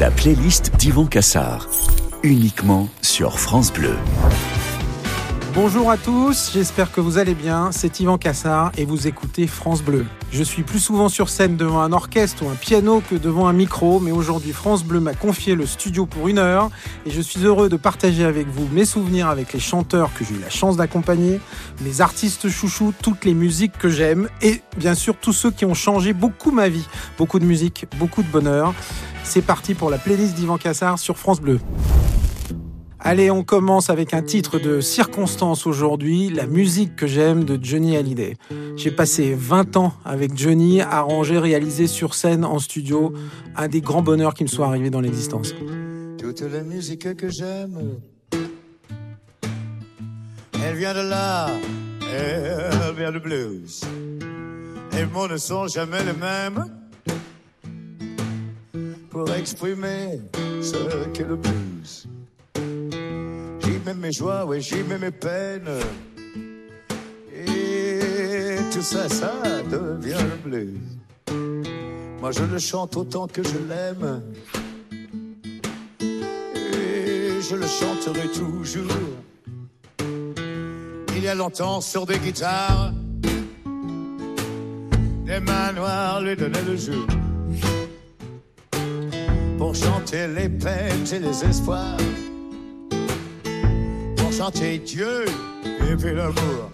La playlist d'Yvan Cassard, uniquement sur France Bleu. Bonjour à tous, j'espère que vous allez bien. C'est Yvan Cassard et vous écoutez France Bleu. Je suis plus souvent sur scène devant un orchestre ou un piano que devant un micro, mais aujourd'hui France Bleu m'a confié le studio pour une heure et je suis heureux de partager avec vous mes souvenirs avec les chanteurs que j'ai eu la chance d'accompagner, mes artistes chouchous, toutes les musiques que j'aime et bien sûr tous ceux qui ont changé beaucoup ma vie. Beaucoup de musique, beaucoup de bonheur. C'est parti pour la playlist d'Yvan Cassard sur France Bleu. Allez, on commence avec un titre de circonstance aujourd'hui, la musique que j'aime de Johnny Hallyday. J'ai passé 20 ans avec Johnny, arrangé, réalisé sur scène, en studio, un des grands bonheurs qui me soit arrivé dans l'existence. Toute la musique que j'aime, elle vient de là, elle vient de blues. Les mots ne sont jamais les mêmes pour exprimer ce qu'est le blues. Mets mes joies, ouais, j'y mets mes peines. Et tout ça, ça devient le blues. Moi, je le chante autant que je l'aime. Et je le chanterai toujours. Il y a longtemps, sur des guitares, les mains noires lui donnaient le jeu. Pour chanter les peines et les espoirs chanter Dieu et puis l'amour.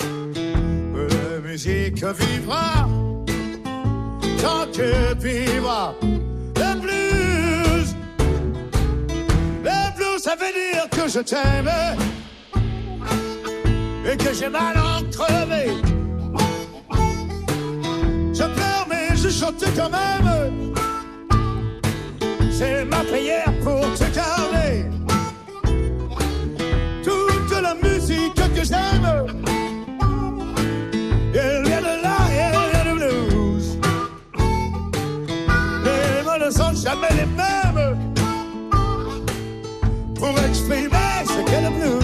La musique vivra tant que vivra le blues. Le blues, ça veut dire que je t'aime et que j'ai mal crevé. Je pleure mais je chante quand même. C'est ma prière pour te que j'aime. Elle vient de là, elle vient de blues. Les mots ne sont jamais les mêmes pour exprimer ce qu'est le blues.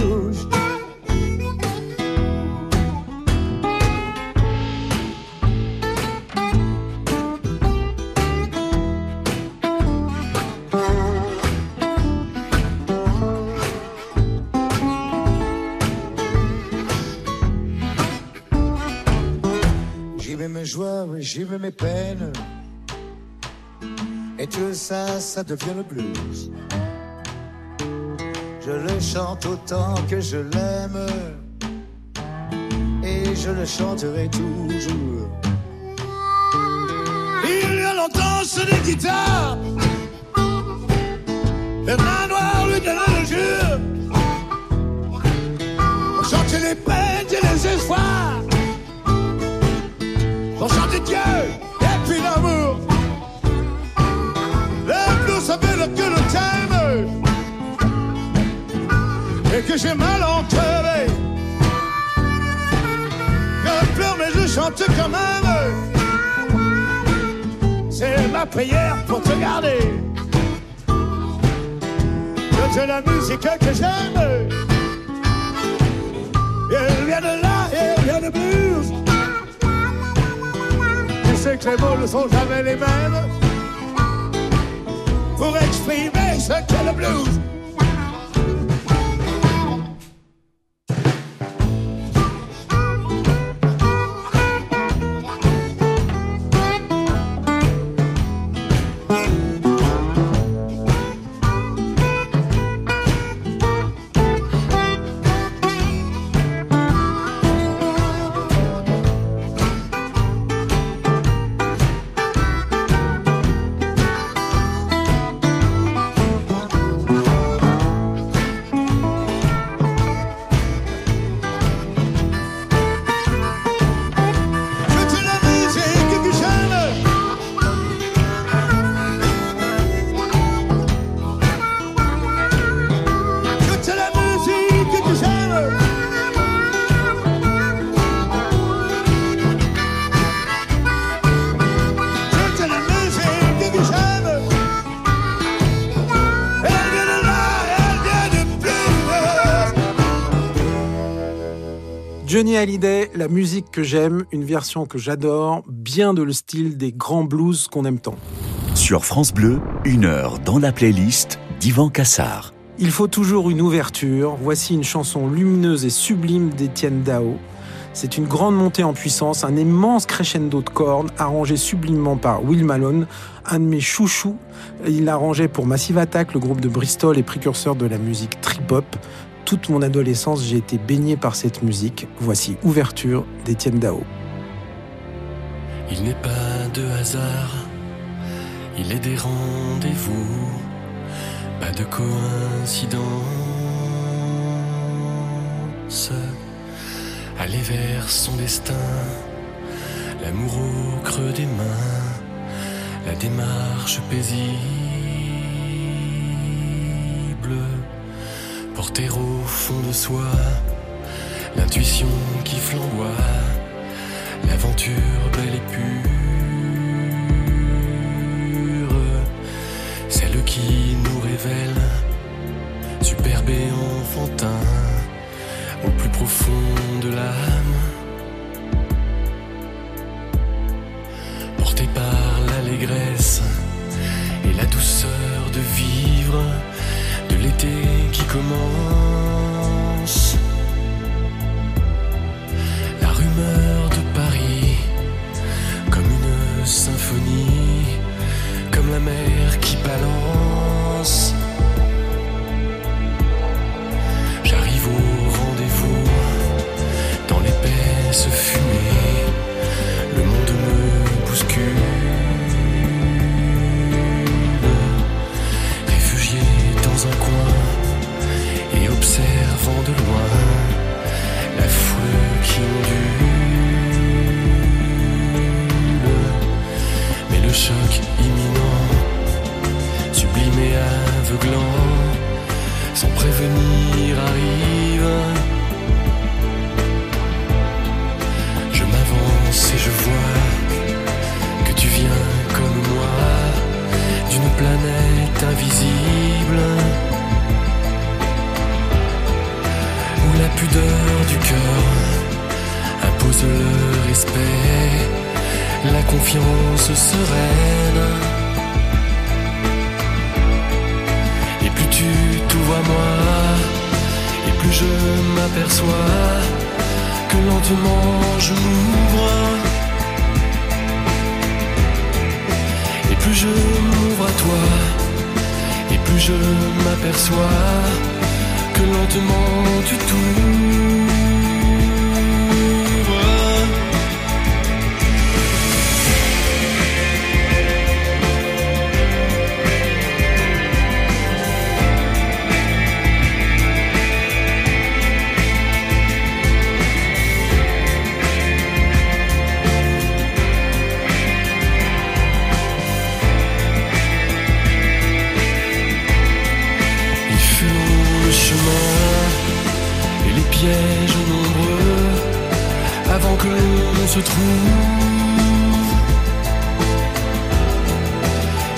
Oui, j'y mets mes peines. Et tout ça, ça devient le blues. Je le chante autant que je l'aime. Et je le chanterai toujours. Il y a longtemps, c'est des guitares. Les mains noires lui donnent le jeu. Pour chanter les peines et les espoirs chanter Dieu et puis l'amour. Le blues s'appelle que le thème et que j'ai mal enterré. Je pleure mais je chante quand même. C'est ma prière pour te garder. Que la musique que j'aime. Elle vient de là, elle vient de blues sais que les mots ne sont jamais les mêmes pour exprimer ce qu'est le blues. Johnny Hallyday, la musique que j'aime, une version que j'adore, bien de le style des grands blues qu'on aime tant. Sur France Bleu, une heure dans la playlist d'Ivan Cassard. Il faut toujours une ouverture. Voici une chanson lumineuse et sublime d'Étienne Dao. C'est une grande montée en puissance, un immense crescendo de cornes arrangé sublimement par Will Malone, un de mes chouchous. Il l'arrangeait pour Massive Attack, le groupe de Bristol et précurseur de la musique trip-hop. Toute mon adolescence, j'ai été baigné par cette musique. Voici Ouverture d'Étienne Dao. Il n'est pas de hasard, il est des rendez-vous, pas de coïncidence. Aller vers son destin, l'amour au creux des mains, la démarche paisible, fond de soi, l'intuition qui flamboie l'aventure belle et pure, celle qui nous révèle, superbe et enfantin, au plus profond de l'âme, porté par l'allégresse et la douceur de vivre, de l'été qui commence. Symphonie, comme la mer qui balance. J'arrive au rendez-vous, dans l'épaisse fumée, sans prévenir arrive. Je m'avance et je vois que tu viens comme moi d'une planète invisible où la pudeur du cœur impose le respect, la confiance sereine. Et plus je m'aperçois que lentement je m'ouvre. Et plus je m'ouvre à toi, et plus je m'aperçois que lentement tu t'ouvres.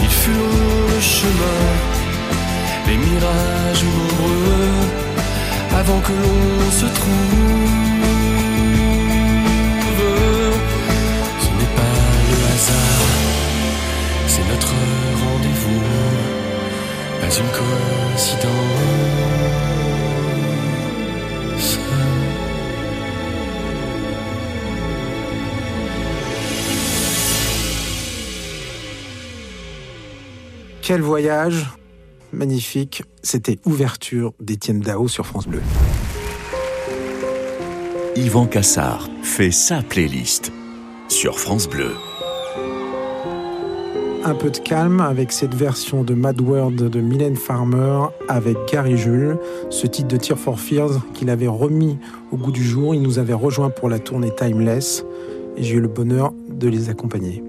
Il fut le chemin, les mirages nombreux avant que l'on se trouve. Quel voyage magnifique. C'était Ouverture d'Étienne Dao sur France Bleu. Yvan Cassard fait sa playlist sur France Bleu. Un peu de calme avec cette version de Mad World de Mylène Farmer avec Gary Jules, ce titre de Tear for Fears qu'il avait remis au goût du jour. Il nous avait rejoint pour la tournée Timeless et j'ai eu le bonheur de les accompagner.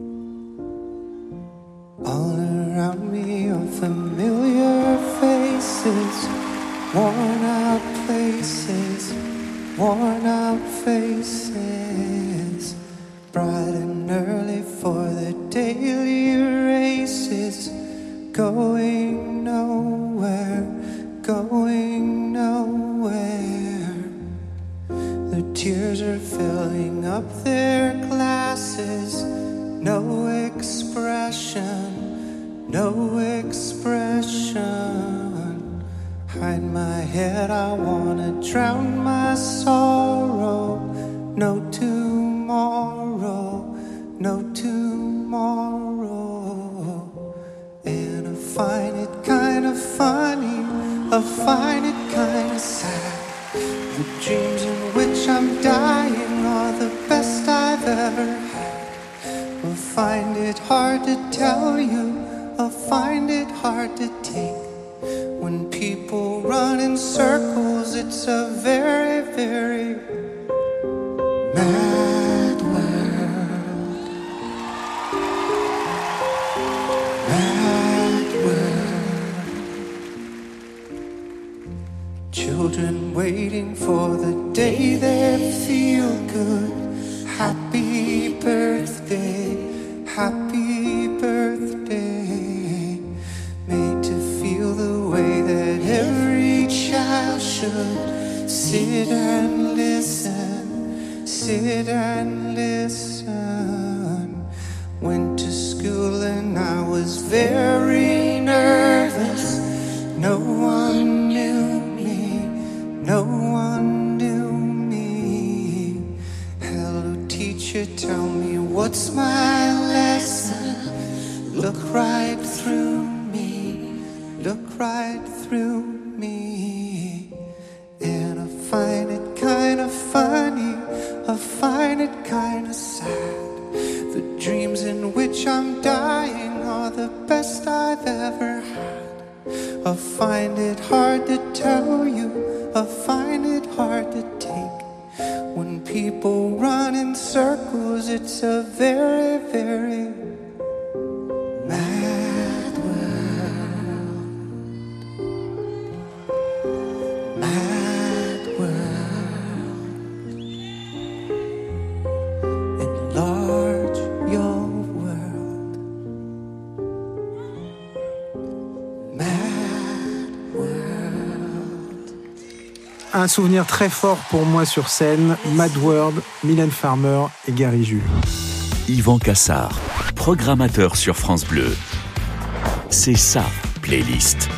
Find it hard to tell you, I find it hard to take. When people run in circles, it's a very, very mad world. Mad world. Children waiting for the day they feel good. Happy birthday, should. Sit and listen, sit and listen. Went to school and I was very people run in circles, it's a very, Un souvenir très fort pour moi sur scène, Mad World, Mylène Farmer et Gary Jules. Yvan Cassard, programmateur sur France Bleu. C'est sa playlist.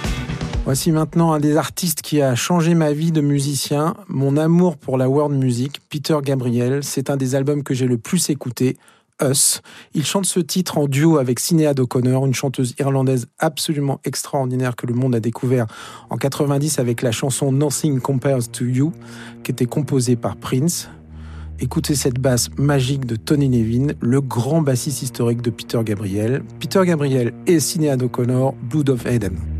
Voici maintenant un des artistes qui a changé ma vie de musicien, mon amour pour la world music, Peter Gabriel. C'est un des albums que j'ai le plus écouté, Us. Il chante ce titre en duo avec Sinéad O'Connor, une chanteuse irlandaise absolument extraordinaire que le monde a découvert en 90 avec la chanson Nothing Compares to You, qui était composée par Prince. Écoutez cette basse magique de Tony Nevin, le grand bassiste historique de Peter Gabriel. Peter Gabriel et Sinéad O'Connor, Blood of Eden.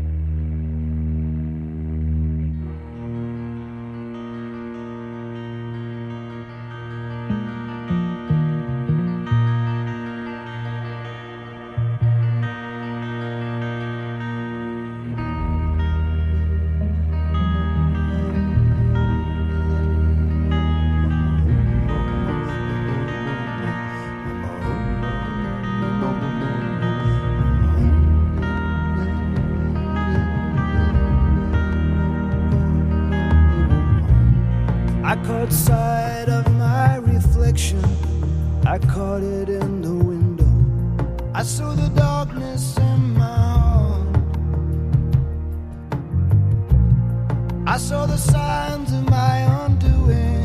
The signs of my undoing.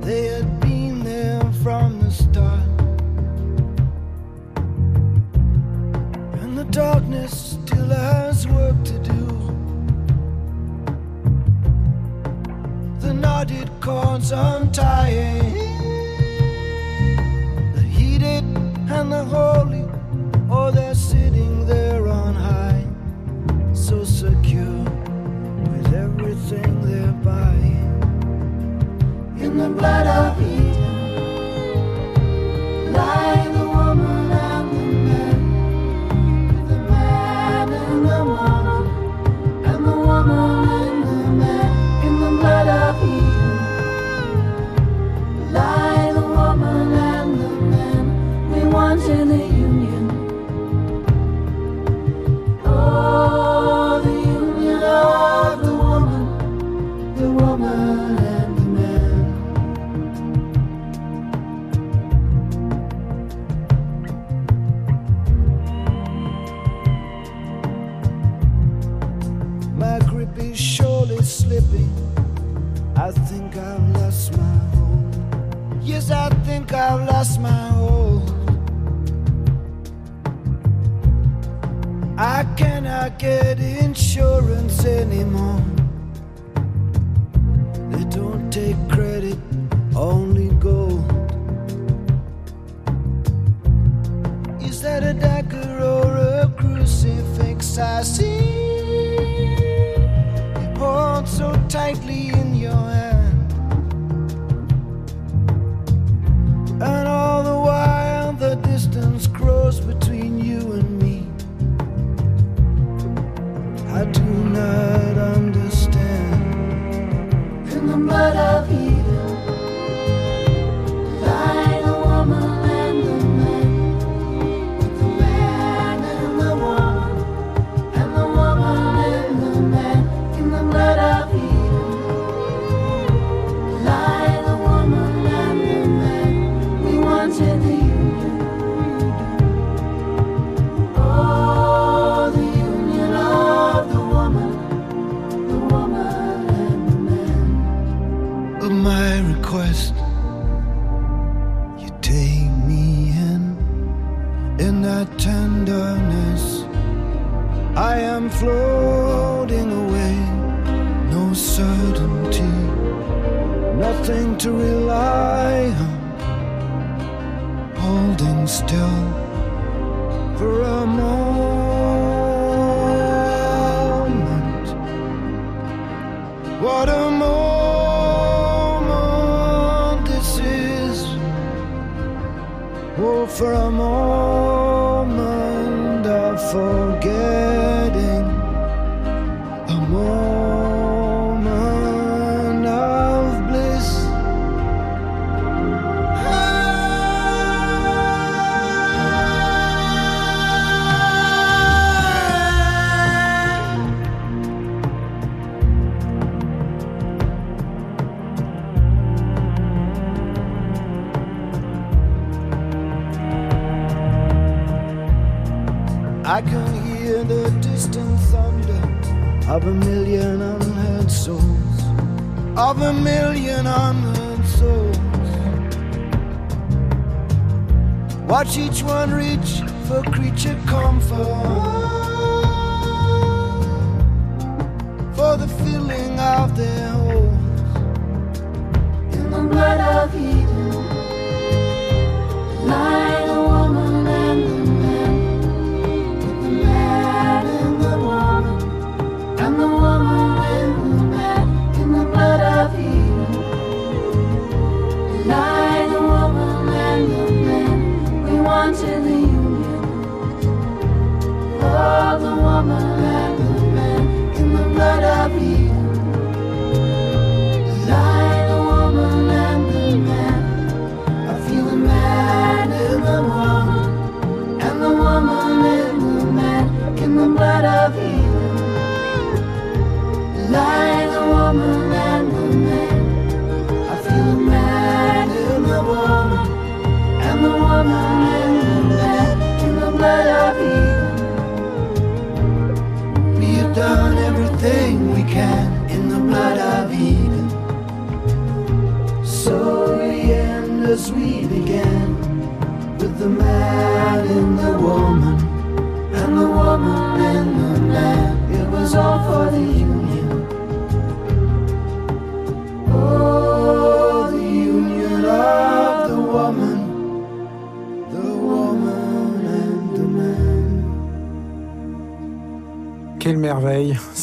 They had been there from the start, and the darkness still has work to do, the knotted cords are the heated and the holy, oh, they're so secure with everything they're. In the blood of Eden, lost my hold. I cannot get insurance anymore. They don't take credit, only gold. Is that a dagger or a crucifix I see? It so tightly of a million unheard souls. Watch each one reach for creature comfort, for the filling of their holes in the blood of Eden. Life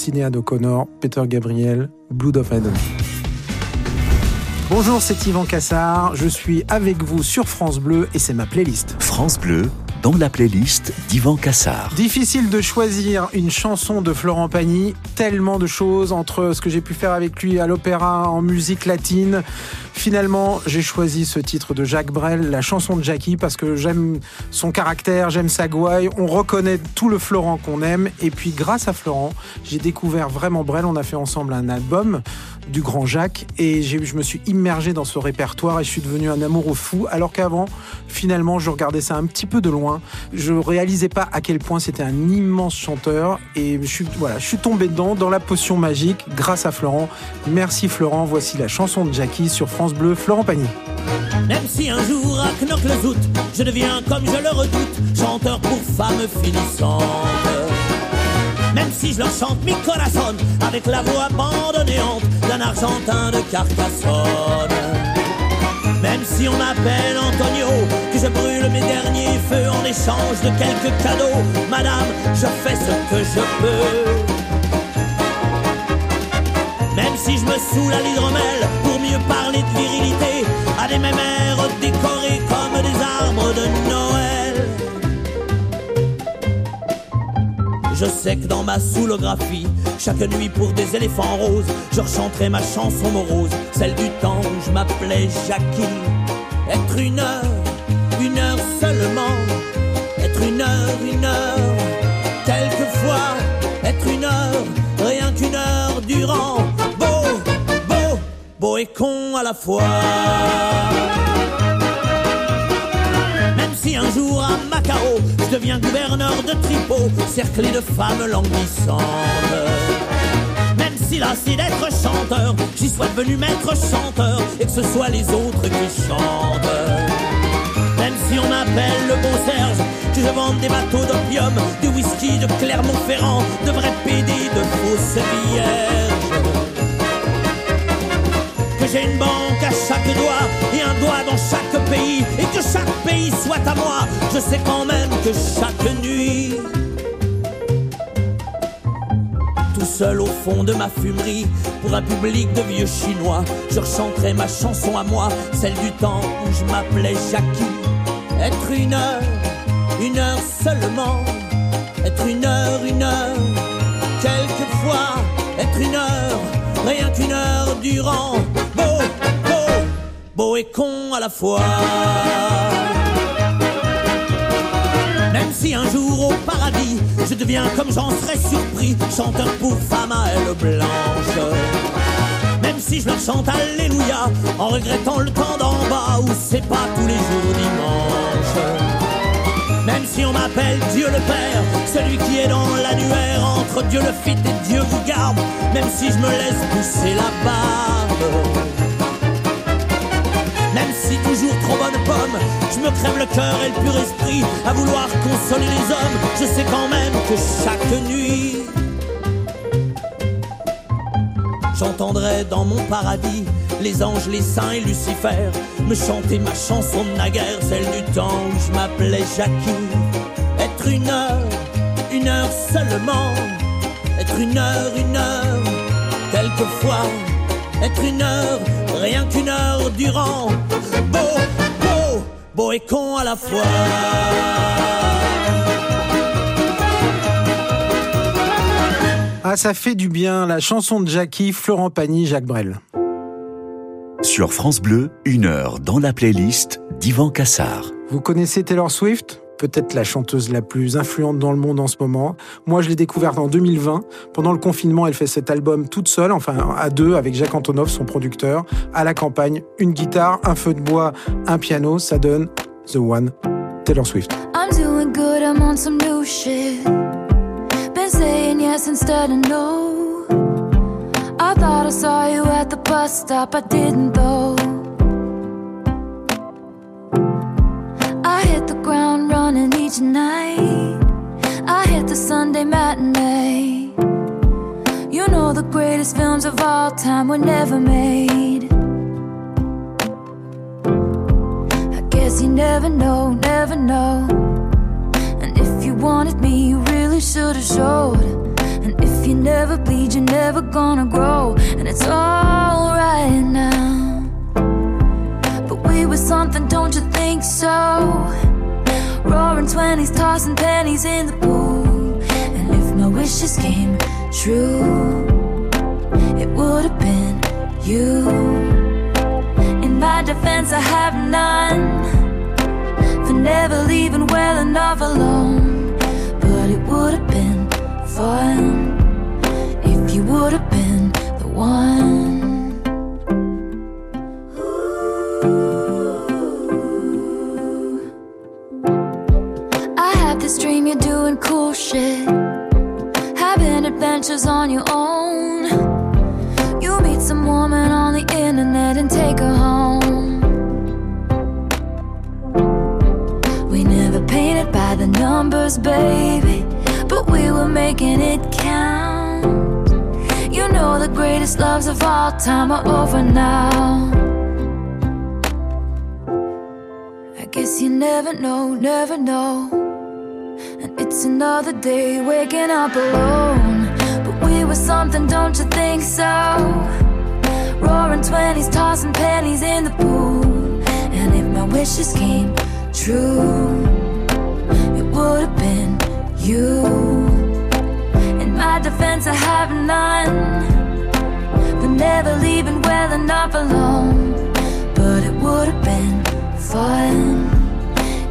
Sinéad O'Connor, Peter Gabriel, Blood of Adam. Bonjour, c'est Yvan Cassard. Je suis avec vous sur France Bleu et c'est ma playlist. France Bleu, dans la playlist d'Yvan Cassard. Difficile de choisir une chanson de Florent Pagny. Tellement de choses entre ce que j'ai pu faire avec lui à l'opéra, en musique latine. Finalement, j'ai choisi ce titre de Jacques Brel, la chanson de Jackie, parce que j'aime son caractère, j'aime sa gouaille, on reconnaît tout le Florent qu'on aime. Et puis, grâce à Florent, j'ai découvert vraiment Brel. On a fait ensemble un album du grand Jacques. Et je me suis immergé dans ce répertoire et je suis devenu un amoureux fou. Alors qu'avant finalement je regardais ça un petit peu de loin. Je réalisais pas à quel point c'était un immense chanteur. Et je suis voilà je suis tombé dedans dans la potion magique grâce à Florent. Merci Florent. Voici la chanson de Jackie sur France Bleu Florent Pagny Même si un jour à Knock-le-Zout, je deviens comme je le redoute, chanteur pour femmes finissantes. Même si je leur chante mi corazon avec la voix abandonnéante d'un argentin de Carcassonne. Même si on m'appelle Antonio, que je brûle mes derniers feux en échange de quelques cadeaux, madame, je fais ce que je peux. Même si je me saoule à l'hydromel mieux parler de virilité à des mémères décorées comme des arbres de Noël. Je sais que dans ma soulographie, chaque nuit pour des éléphants roses, je rechanterai ma chanson morose, celle du temps où je m'appelais Jackie. Être une heure, une heure seulement, être une heure, une heure, quelquefois, être une heure, rien qu'une heure durant, Même si un jour à Macao, je deviens gouverneur de Tripot, cerclé de femmes languissantes. Même si là c'est d'être chanteur, j'y sois devenu maître chanteur, et que ce soit les autres qui chantent. Même si on m'appelle le bon Serge, que je vende des bateaux d'opium, du whisky de Clermont-Ferrand, de vrais PD, de fausses vierges que j'ai une banque à chaque doigt et un doigt dans chaque pays et que chaque pays soit à moi. Je sais quand même que chaque nuit, tout seul au fond de ma fumerie, pour un public de vieux chinois, je rechanterai ma chanson à moi, celle du temps où je m'appelais Jackie. Être une heure, une heure seulement, être une heure, une heure, quelquefois, être une heure, rien qu'une heure durant, et con à la fois. Même si un jour au paradis, je deviens comme j'en serais surpris, chanteur pour femme à elle blanche. Même si je leur chante Alléluia, en regrettant le temps d'en bas où c'est pas tous les jours dimanche. Même si on m'appelle Dieu le Père, celui qui est dans l'annuaire entre Dieu le Fit et Dieu vous garde, même si je me laisse pousser la barbe. Même si toujours trop bonne pomme, je me crève le cœur et le pur esprit à vouloir consoler les hommes, je sais quand même que chaque nuit, j'entendrai dans mon paradis les anges, les saints et Lucifer me chanter ma chanson de naguère, celle du temps où je m'appelais Jackie. Être une heure, une heure seulement, être une heure, une heure, quelquefois, être une heure, rien qu'une heure durant, beau, beau, beau et con à la fois. ah ça fait du bien la chanson de Jackie Florent Pagny Jacques Brel Sur France Bleu, une heure dans la playlist d'Ivan Cassard. Vous connaissez Taylor Swift? Peut-être la chanteuse la plus influente dans le monde en ce moment. Moi, je l'ai découverte en 2020. Pendant le confinement, elle fait cet album toute seule, enfin à deux, avec Jacques Antonoff, son producteur, à la campagne. Une guitare, un feu de bois, un piano, ça donne The One, Taylor Swift. I'm doing good, I'm on some new shit. Been saying yes instead of no. I thought I saw you at the bus stop, I didn't though. Hit the ground running each night. I hit the Sunday matinee. You know the greatest films of all time were never made. I guess you never know, never know. And if you wanted me, you really should have showed. And if you never bleed, you're never gonna grow. And it's alright now. But we were something, don't you think so? Roaring 20s, tossing pennies in the pool. And if my wishes came true, it would have been you. In my defense, I have none for never leaving well enough alone. But it would have been fun if you would have been the one. Greatest loves of all time are over now. I guess you never know, never know. And it's another day waking up alone. But we were something, don't you think so? Roaring 20s, tossing pennies in the pool. And if my wishes came true, it would have been you. In my defense, I have none. Never leaving well enough alone. But it would have been fun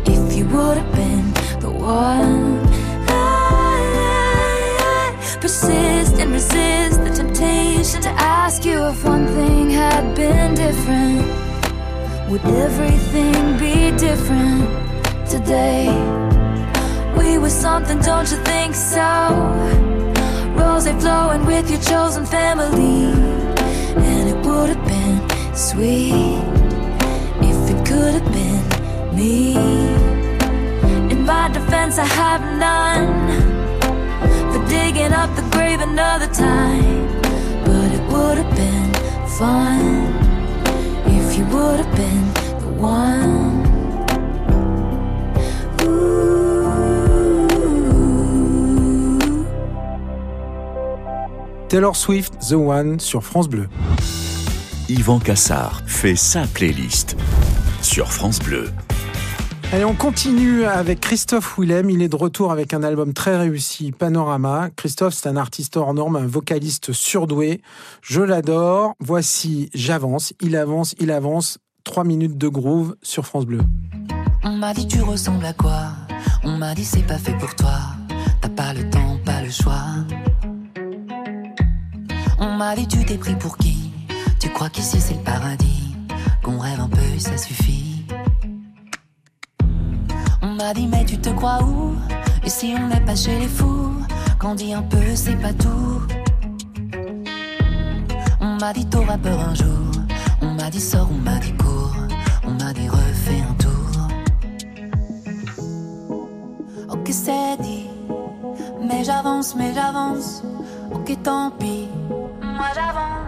if you would have been the one. I persist and resist the temptation to ask you if one thing had been different. Would everything be different today? We were something, don't you think so? Rose flowing with your chosen family, and it would have been sweet if it could have been me. In my defense, I have none for digging up the grave another time. But it would have been fun if you would have been the one. Taylor Swift, The One sur France Bleu. Yvan Cassard fait sa playlist sur France Bleu. Allez, on continue avec Christophe Willem. Il est de retour avec un album très réussi, Panorama. Christophe, c'est un artiste hors norme, un vocaliste surdoué. Je l'adore. Voici J'avance. Il avance, il avance. Trois minutes de groove sur France Bleu. On m'a dit tu ressembles à quoi? On m'a dit c'est pas fait pour toi. T'as pas le temps, pas le choix. On m'a dit tu t'es pris pour qui? Tu crois qu'ici c'est le paradis? Qu'on rêve un peu, ça suffit. On m'a dit mais tu te crois où? Et si on n'est pas chez les fous? Qu'on dit un peu c'est pas tout. On m'a dit t'auras peur un jour. On m'a dit sors, on m'a dit cours. On m'a dit refais un tour. Ok c'est dit, mais j'avance, mais j'avance. Ok tant pis, moi j'avance.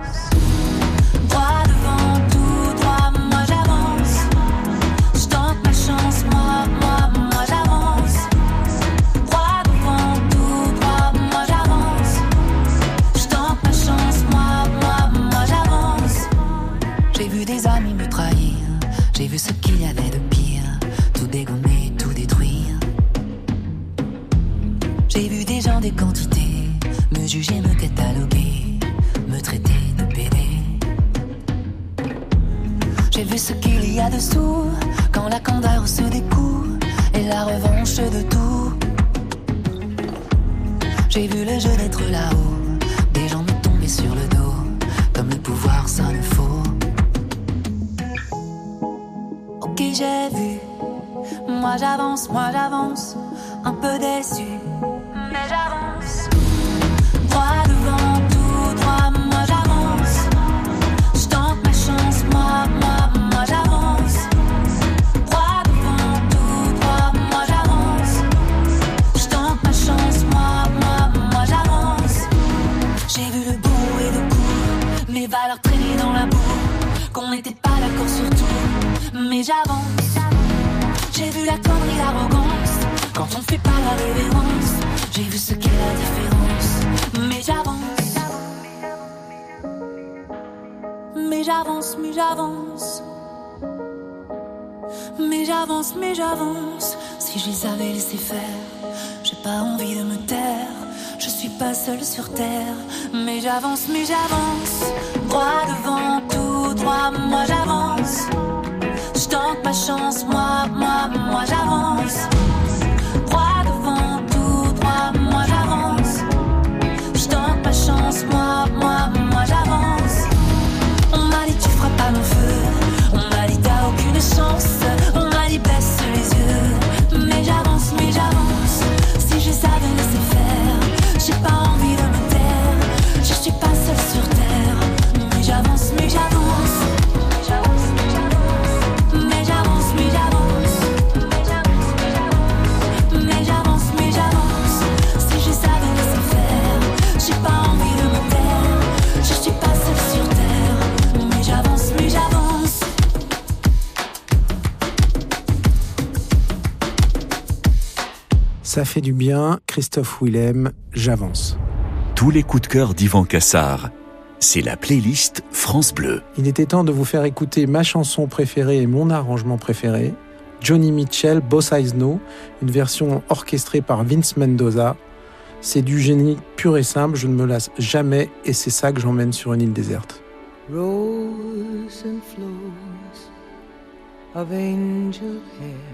Mais j'avance, mais j'avance. Mais j'avance, mais j'avance. Si je les avais laissés faire, j'ai pas envie de me taire. Je suis pas seule sur terre, mais j'avance, mais j'avance. Droit devant, tout droit, moi j'avance. chance, moi, moi, moi j'avance. Ça fait du bien, Christophe Willem, j'avance. Tous les coups de cœur d'Yvan Cassard. C'est la playlist France Bleu. Il était temps de vous faire écouter ma chanson préférée et mon arrangement préféré, Johnny Mitchell, Boss Eyes No, une version orchestrée par Vince Mendoza. C'est du génie pur et simple, je ne me lasse jamais et c'est ça que j'emmène sur une île déserte. Rose and flows of angel hair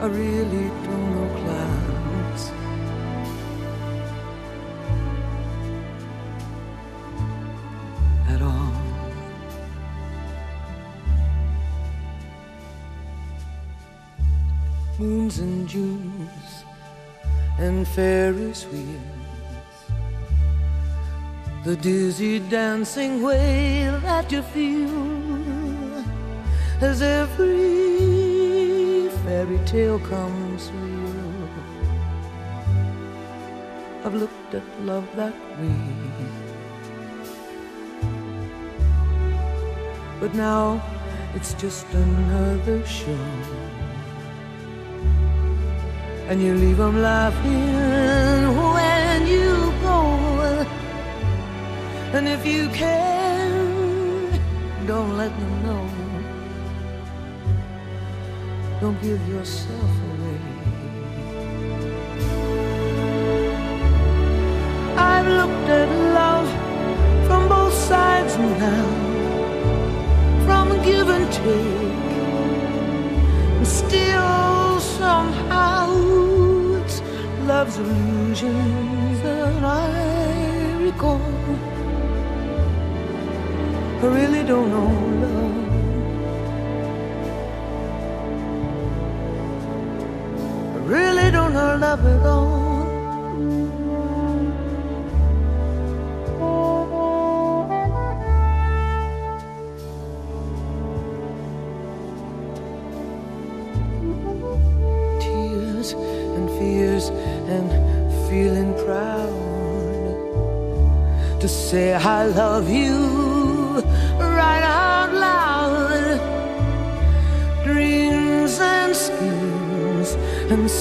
I really don't know clouds. At all. moons and Junes and Ferris wheels. The dizzy dancing way that you feel as every fairy tale comes real. I've looked at love that way. But now it's just another show and you leave them laughing when you go. And if you can, don't let them know. Don't give yourself away. I've looked at love from both sides now, from give and take, and still somehow it's love's illusions that I recall. I really don't know really don't know love at all. Tears and fears and feeling proud to say I love you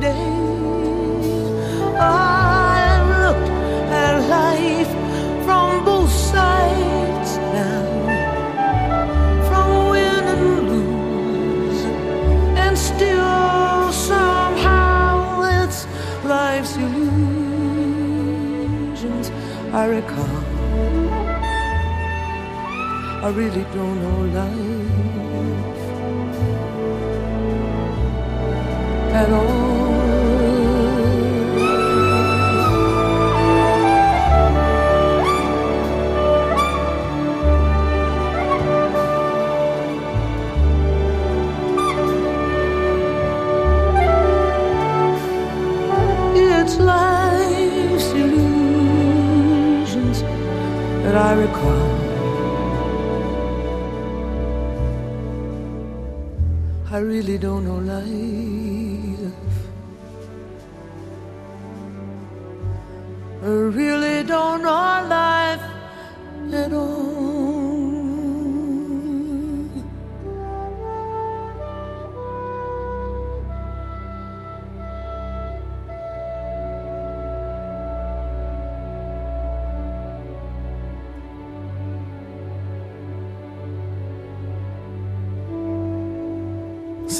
day I look at life from both sides now, from win and lose, and still somehow it's life's illusions I recall. I really don't know life at all. I. I really don't know life.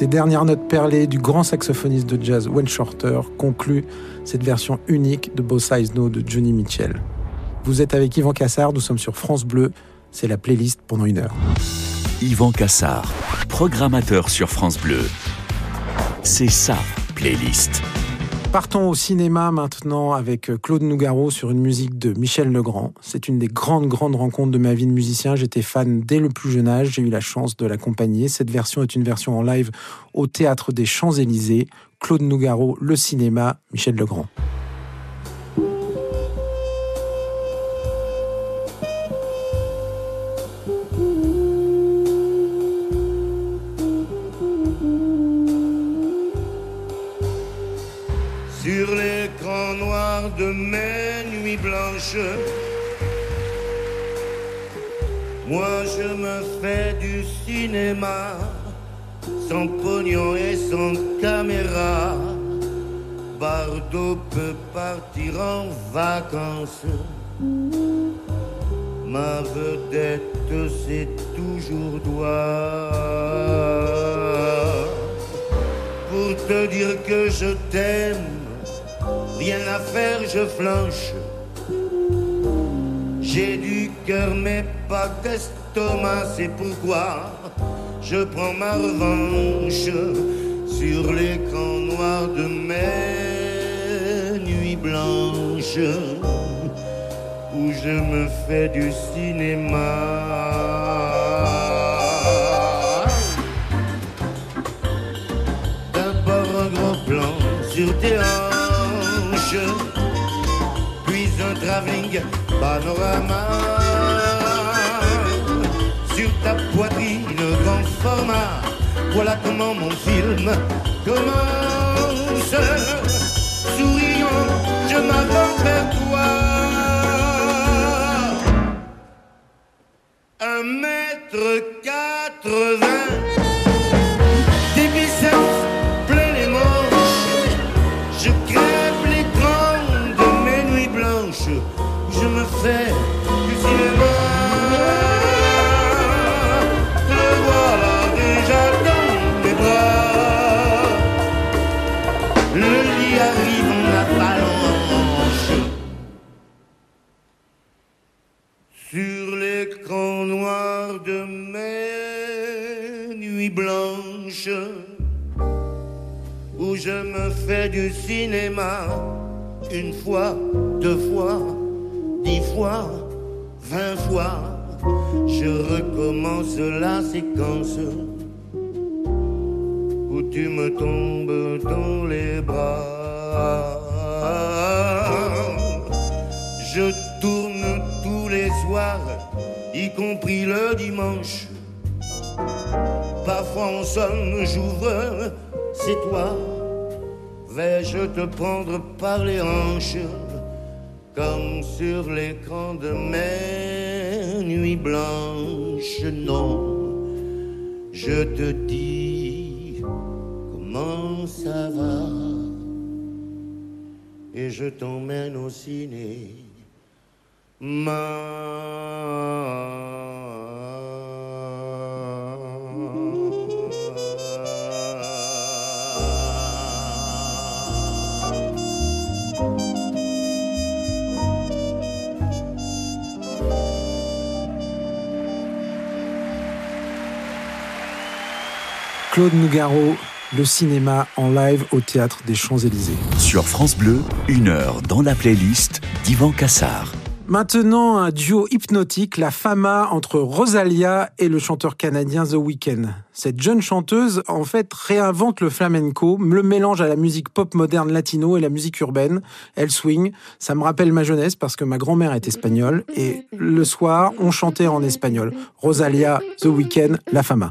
Ces dernières notes perlées du grand saxophoniste de jazz Wayne Shorter concluent cette version unique de Both Sides No de Johnny Mitchell. Vous êtes avec Yvan Cassard, nous sommes sur France Bleu, c'est la playlist pendant une heure. Yvan Cassard, programmateur sur France Bleu. C'est sa playlist. Partons au cinéma maintenant avec Claude Nougaro sur une musique de Michel Legrand. C'est une des grandes, grandes rencontres de ma vie de musicien. J'étais fan dès le plus jeune âge. J'ai eu la chance de l'accompagner. Cette version est une version en live au Théâtre des Champs-Élysées. Claude Nougaro, le cinéma, Michel Legrand. Moi je me fais du cinéma, sans pognon et sans caméra. Bardot peut partir en vacances. Ma vedette, c'est toujours toi pour te dire que je t'aime. Rien à faire, je flanche. J'ai du cœur mais pas d'estomac, c'est pourquoi je prends ma revanche sur l'écran noir de mes nuits blanches où je me fais du cinéma. D'abord un gros plan sur tes hanches, puis un travelling panorama. Sur ta poitrine, grand format, voilà comment mon film commence. Souriant, je m'avance vers toi. Un mètre quatre-vingts où je me fais du cinéma une fois, deux fois, dix fois, vingt fois. Je recommence la séquence où tu me tombes dans les bras. Je tourne tous les soirs, y compris le dimanche. Parfois on sonne, j'ouvre, c'est toi. Vais-je te prendre par les hanches, comme sur l'écran de mes nuits blanches? Non, je te dis comment ça va, et je t'emmène au ciné. Ma Claude Nougaro, le cinéma en live au théâtre des Champs-Élysées. Sur France Bleu, une heure dans la playlist d'Ivan Cassard. Maintenant, un duo hypnotique, la fama entre Rosalia et le chanteur canadien The Weeknd. Cette jeune chanteuse, en fait, réinvente le flamenco, le mélange à la musique pop moderne latino et la musique urbaine. Elle swing. Ça me rappelle ma jeunesse parce que ma grand-mère est espagnole et le soir, on chantait en espagnol. Rosalia, The Weeknd, la fama.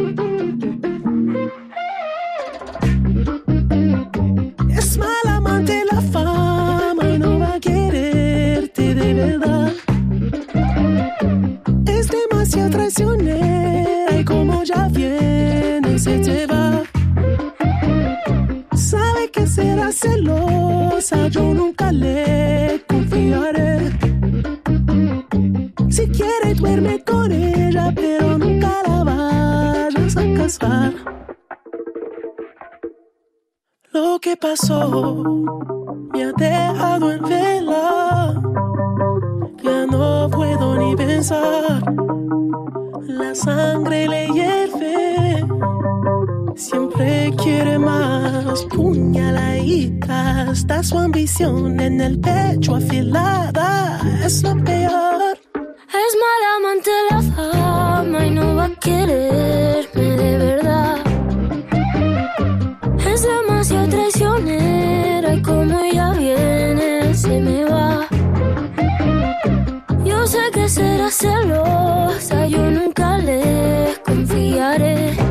Será celosa, yo nunca le confiaré. Si quiere duerme con ella, pero nunca la vayas a casar. Lo que pasó me ha dejado en vela. Ya no puedo ni pensar. La sangre le hierve. Siempre quiere más. Puñaladita. Está su ambición en el pecho afilada. Es lo peor. Es mala amante la fama y no va a quererme de verdad. Es demasiado traicionera y como ella viene se me va. Yo sé que será celosa, yo nunca le confiaré.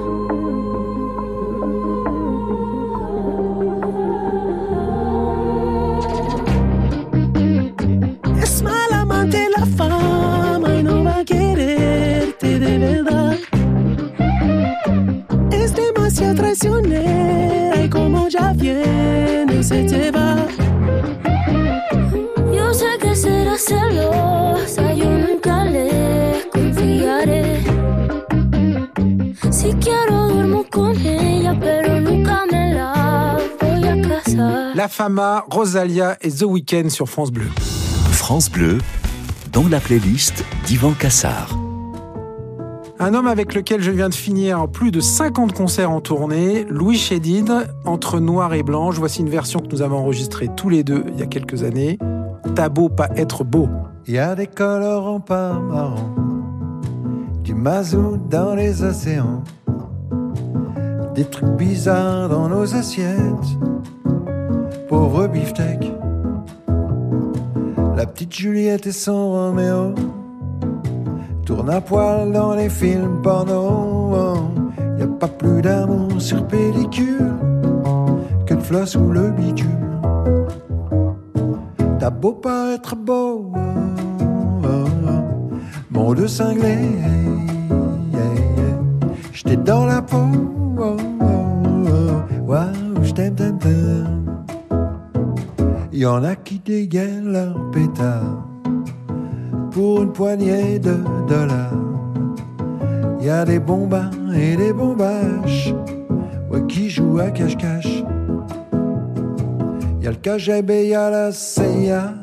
Es demasiado traicionera y como ya viene se te va. Yo sé que será celosa, yo nunca le confiaré. Si quiero duermo con ella, pero nunca me la voy a casar. La Fama, Rosalia et The Weeknd sur France Bleu. France Bleu, dans la playlist d'Ivan Cassard. Un homme avec lequel je viens de finir plus de 50 concerts en tournée, Louis Chédid, entre noir et blanche. Voici une version que nous avons enregistrée tous les deux il y a quelques années. T'as pas être beau. Il y a des colorants pas marrants, du mazout dans les océans, des trucs bizarres dans nos assiettes. Pauvre beefsteak, la petite Juliette et son Roméo tournent à poil dans les films porno. Y a pas plus d'amour sur pellicule que le floss ou le bitume. T'as beau pas être beau, mon de cinglé, j'étais dans la peau, waouh, j't'aime, t'aime, t'aime. Y en a qui dégainent leur pétard pour une poignée de dollars. Y a des bombins et des bombaches, ouais, qui jouent à cache-cache. Y a le KGB, y a la CIA,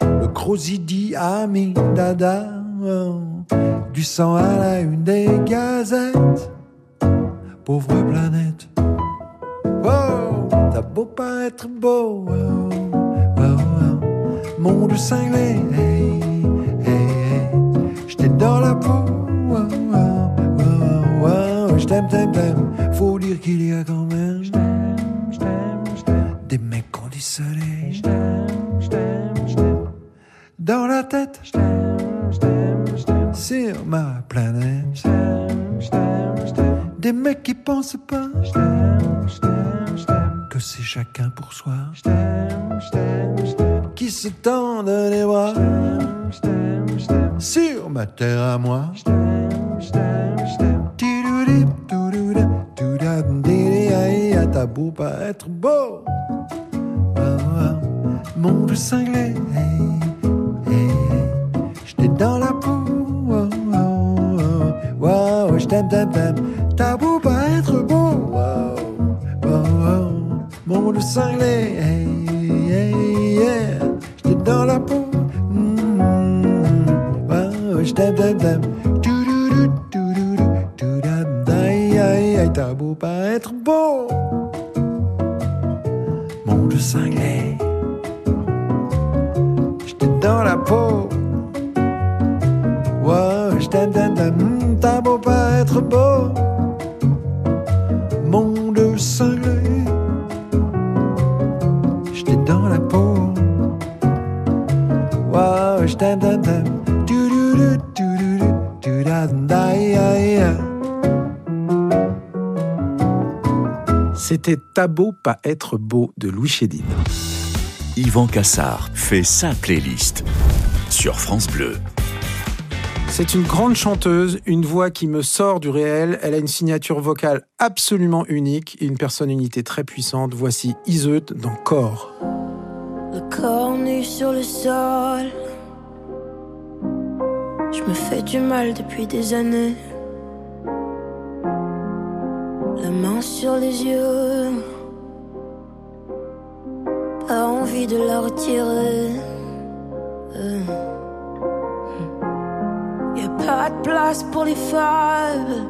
le Crozidi, Ami, Dada, du sang à la une des gazettes, pauvre planète. Oh, t'as beau pas être beau, monde cinglé. Hey, hey, hey. J'étais dans la peau. Je t'aime, t'aime, t'aime. Faut dire qu'il y a quand même des mecs conditionnés. Dans la tête, sur ma planète. Des mecs qui pensent pas que c'est chacun pour soi. Qui se tendent les bras sur ma terre à moi. T'as beau pas être beau. Ah, ah, cinglé, hey, hey, hey. j'étais dans la peau. Oh, oh, oh. Wow, je t'aime, t'aime, t'aime. T'as beau pas être beau. Wow, wow, wow. Monde cinglé, hey, hey, yeah. j'étais dans la peau. T'as beau pas être beau. Cinglé. C'était T'as beau pas être beau de Louis Chédid. Yvan Cassard fait sa playlist sur France Bleu. C'est une grande chanteuse, une voix qui me sort du réel. Elle a une signature vocale absolument unique et une personnalité très puissante. Voici Iseut dans Corps. Le corps nu sur le sol. Je me fais du mal depuis des années. La main sur les yeux. Pas envie de la retirer. Euh. Y a pas de place pour les fables.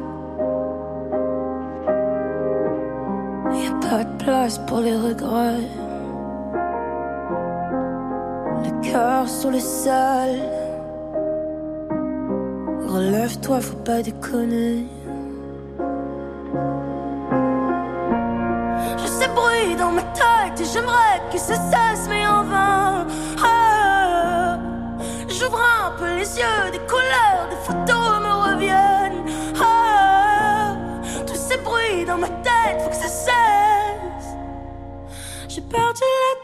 Y a pas de place pour les regrets. Le cœur sur le sol. Relève-toi, faut pas déconner. Dans ma tête et j'aimerais que ça cesse, mais en vain. Ah, J'ouvre un peu les yeux, des couleurs, des photos me reviennent. Ah, tous ces bruits dans ma tête, faut que ça cesse. J'ai perdu la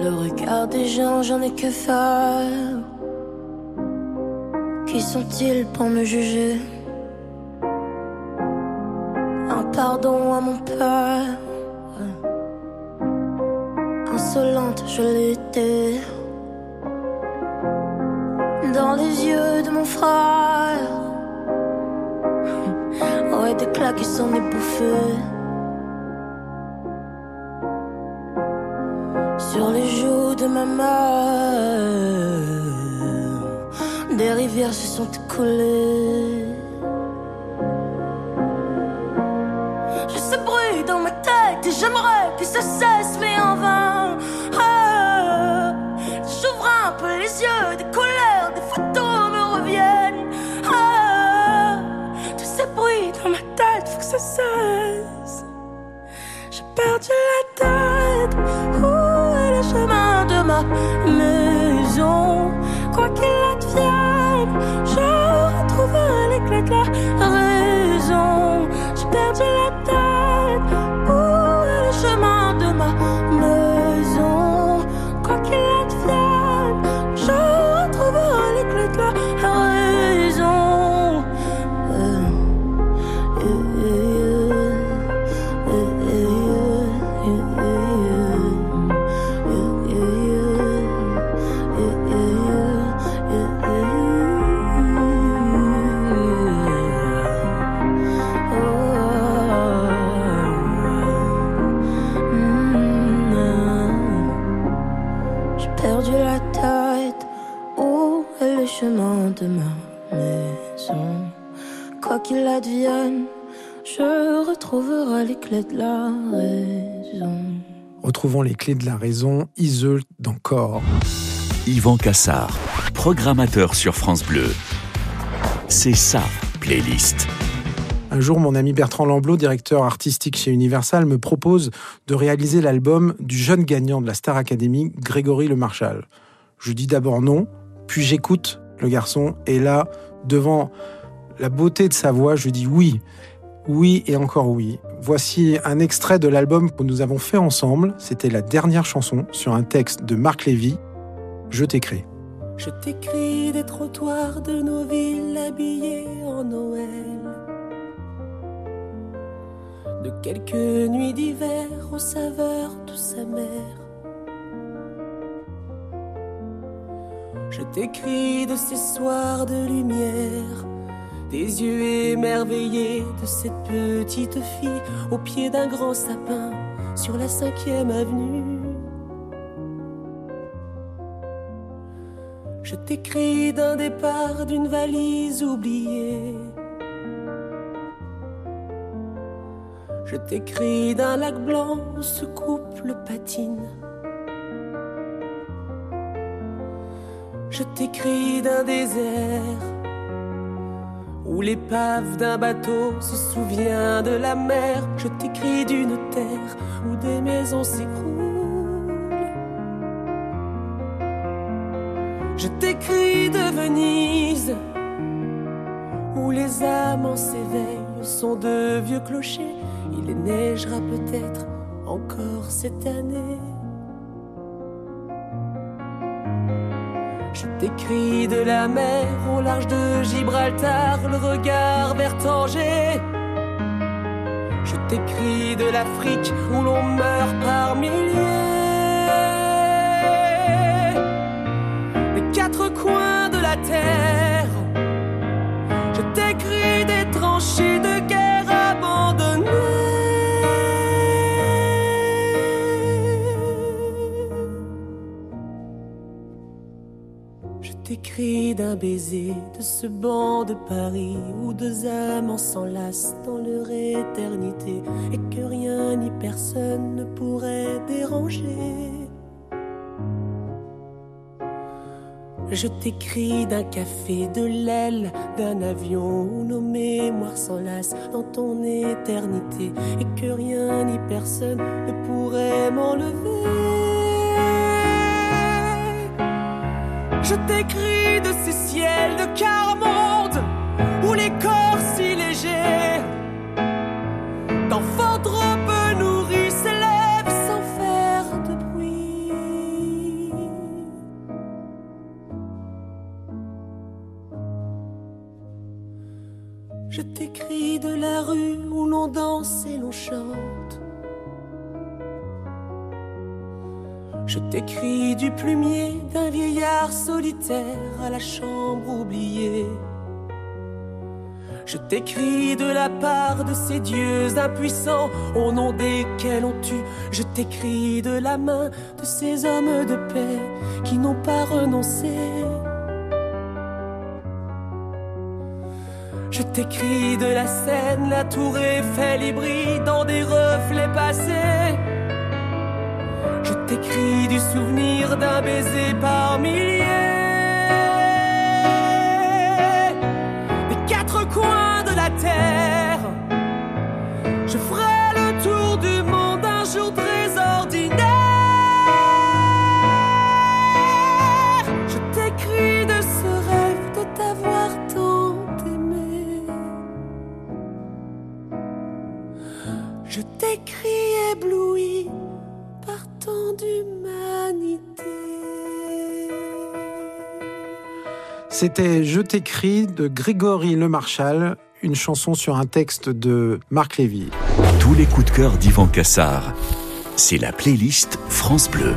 Le regard des gens, j'en ai que faire. Qui sont-ils pour me juger? Un pardon à mon père. Insolente, je l'étais. Dans les yeux de mon frère. Claques qui s'en est. Sur les joues de ma mère, des rivières se sont écoulées. Je sais bruit dans ma tête et j'aimerais que ça cesse, perdu la tête. Où est le chemin de ma maison? Retrouvons les clés de la raison, Iseult dans Corps. Yvan Cassard, programmateur sur France Bleu. C'est ça, playlist. Un jour, mon ami Bertrand Lamblot, directeur artistique chez Universal, me propose de réaliser l'album du jeune gagnant de la Star Academy, Grégory Le Marchal. Je dis d'abord non, puis j'écoute le garçon, et là, devant la beauté de sa voix, je dis oui, oui et encore oui. Voici un extrait de l'album que nous avons fait ensemble. C'était la dernière chanson sur un texte de Marc Lévy. Je t'écris. Je t'écris des trottoirs de nos villes habillées en Noël. De quelques nuits d'hiver aux saveurs douces amères. Je t'écris de ces soirs de lumière, des yeux émerveillés de cette petite fille au pied d'un grand sapin sur la cinquième avenue. Je t'écris d'un départ d'une valise oubliée. Je t'écris d'un lac blanc où ce couple patine. Je t'écris d'un désert où l'épave d'un bateau se souvient de la mer. Je t'écris d'une terre où des maisons s'écroulent. Je t'écris de Venise où les amants s'éveillent au son de vieux clochers. Il neigera peut-être encore cette année. Je t'écris de la mer au large de Gibraltar, le regard vers Tanger. Je t'écris de l'Afrique où l'on meurt par milliers. Les quatre coins de la terre. Je t'écris des tranchées D'un baiser de ce banc de Paris où deux amants s'enlacent dans leur éternité et que rien ni personne ne pourrait déranger. Je t'écris d'un café, de l'aile, d'un avion où nos mémoires s'enlacent dans ton éternité et que rien ni personne ne pourrait m'enlever. Je t'écris de ces ciels de quart-monde où les corps si légers d'enfants trop peu nourris s'élèvent sans faire de bruit. Je t'écris de la rue où l'on danse et l'on chante. Je t'écris du plumier d'un vieillard solitaire à la chambre oubliée. Je t'écris de la part de ces dieux impuissants au nom desquels on tue. Je t'écris de la main de ces hommes de paix qui n'ont pas renoncé. Je t'écris de la Seine, la tour Eiffel hybride dans des reflets passés. Je t'écris du souvenir d'un baiser par milliers. C'était Je t'écris de Grégory Le Marchal, une chanson sur un texte de Marc Lévy. Tous les coups de cœur d'Yvan Cassard. C'est la playlist France Bleu.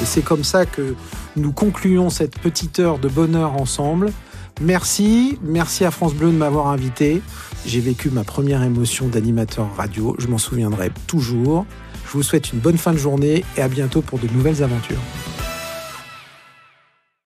Et c'est comme ça que nous concluons cette petite heure de bonheur ensemble. Merci, merci à France Bleu de m'avoir invité. J'ai vécu ma première émotion d'animateur radio, je m'en souviendrai toujours. Je vous souhaite une bonne fin de journée et à bientôt pour de nouvelles aventures.